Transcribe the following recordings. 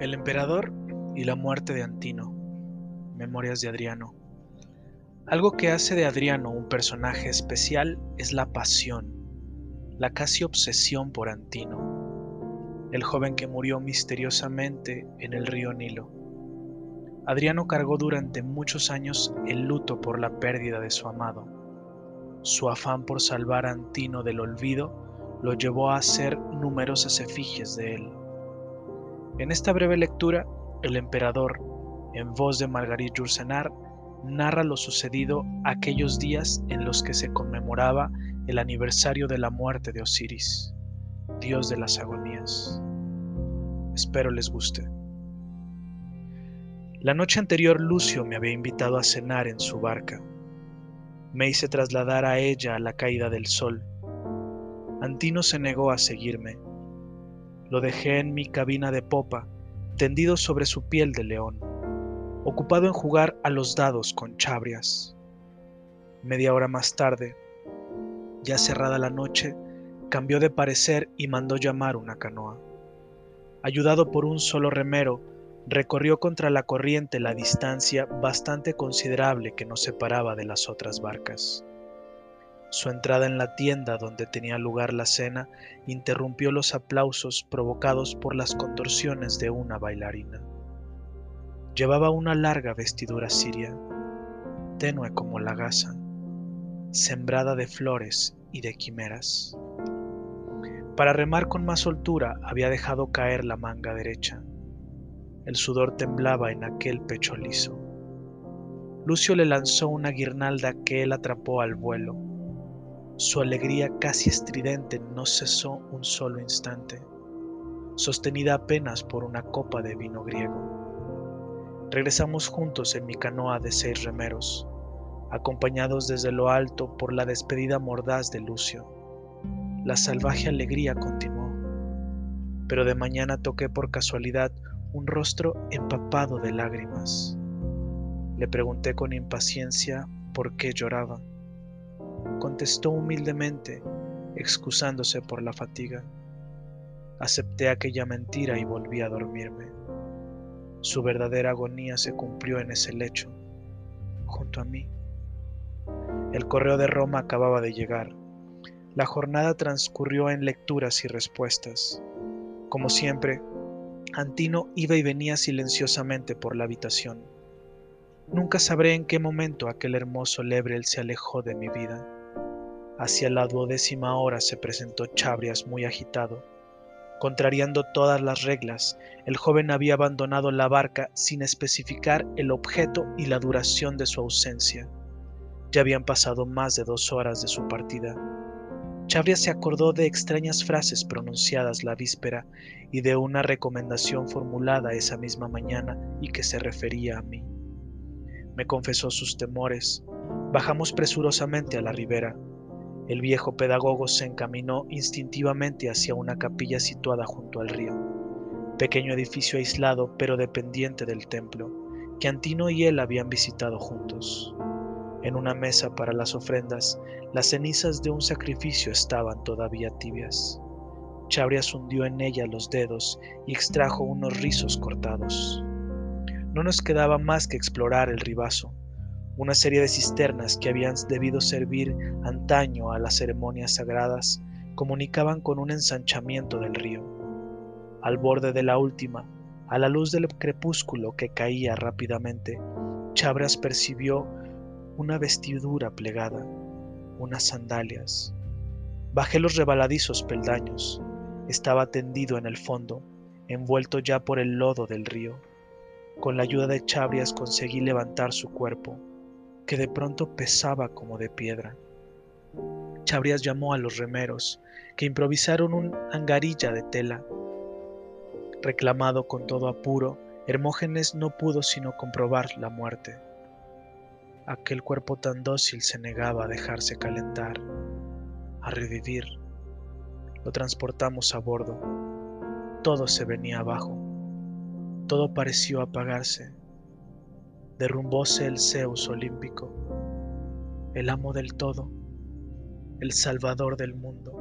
El emperador y la muerte de Antino. Memorias de Adriano. Algo que hace de Adriano un personaje especial es la pasión, la casi obsesión por Antino, el joven que murió misteriosamente en el río Nilo. Adriano cargó durante muchos años el luto por la pérdida de su amado. Su afán por salvar a Antino del olvido lo llevó a hacer numerosas efigies de él. En esta breve lectura, el emperador, en voz de Margarit Yourcenar, narra lo sucedido aquellos días en los que se conmemoraba el aniversario de la muerte de Osiris, dios de las agonías. Espero les guste. La noche anterior Lucio me había invitado a cenar en su barca. Me hice trasladar a ella a la caída del sol. Antino se negó a seguirme lo dejé en mi cabina de popa, tendido sobre su piel de león, ocupado en jugar a los dados con chabrias. Media hora más tarde, ya cerrada la noche, cambió de parecer y mandó llamar una canoa. Ayudado por un solo remero, recorrió contra la corriente la distancia bastante considerable que nos separaba de las otras barcas. Su entrada en la tienda donde tenía lugar la cena interrumpió los aplausos provocados por las contorsiones de una bailarina. Llevaba una larga vestidura siria, tenue como la gasa, sembrada de flores y de quimeras. Para remar con más soltura había dejado caer la manga derecha. El sudor temblaba en aquel pecho liso. Lucio le lanzó una guirnalda que él atrapó al vuelo su alegría casi estridente no cesó un solo instante, sostenida apenas por una copa de vino griego. Regresamos juntos en mi canoa de seis remeros, acompañados desde lo alto por la despedida mordaz de Lucio. La salvaje alegría continuó, pero de mañana toqué por casualidad un rostro empapado de lágrimas. Le pregunté con impaciencia por qué lloraba contestó humildemente, excusándose por la fatiga. Acepté aquella mentira y volví a dormirme. Su verdadera agonía se cumplió en ese lecho, junto a mí. El correo de Roma acababa de llegar. La jornada transcurrió en lecturas y respuestas. Como siempre, Antino iba y venía silenciosamente por la habitación. Nunca sabré en qué momento aquel hermoso Lebrel se alejó de mi vida. Hacia la duodécima hora se presentó Chabrias muy agitado. Contrariando todas las reglas, el joven había abandonado la barca sin especificar el objeto y la duración de su ausencia. Ya habían pasado más de dos horas de su partida. Chabrias se acordó de extrañas frases pronunciadas la víspera y de una recomendación formulada esa misma mañana y que se refería a mí. Me confesó sus temores. Bajamos presurosamente a la ribera. El viejo pedagogo se encaminó instintivamente hacia una capilla situada junto al río, pequeño edificio aislado pero dependiente del templo, que Antino y él habían visitado juntos. En una mesa para las ofrendas, las cenizas de un sacrificio estaban todavía tibias. Chabrias hundió en ella los dedos y extrajo unos rizos cortados. No nos quedaba más que explorar el ribazo, una serie de cisternas que habían debido servir antaño a las ceremonias sagradas comunicaban con un ensanchamiento del río. Al borde de la última, a la luz del crepúsculo que caía rápidamente, Chabras percibió una vestidura plegada, unas sandalias. Bajé los rebaladizos peldaños. Estaba tendido en el fondo, envuelto ya por el lodo del río. Con la ayuda de Chabrias conseguí levantar su cuerpo que de pronto pesaba como de piedra. Chabrias llamó a los remeros, que improvisaron un angarilla de tela. Reclamado con todo apuro, Hermógenes no pudo sino comprobar la muerte. Aquel cuerpo tan dócil se negaba a dejarse calentar, a revivir. Lo transportamos a bordo. Todo se venía abajo. Todo pareció apagarse derrumbóse el Zeus olímpico, el amo del todo, el salvador del mundo,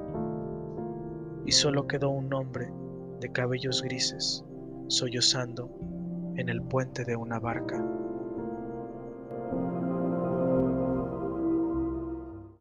y solo quedó un hombre de cabellos grises, sollozando en el puente de una barca.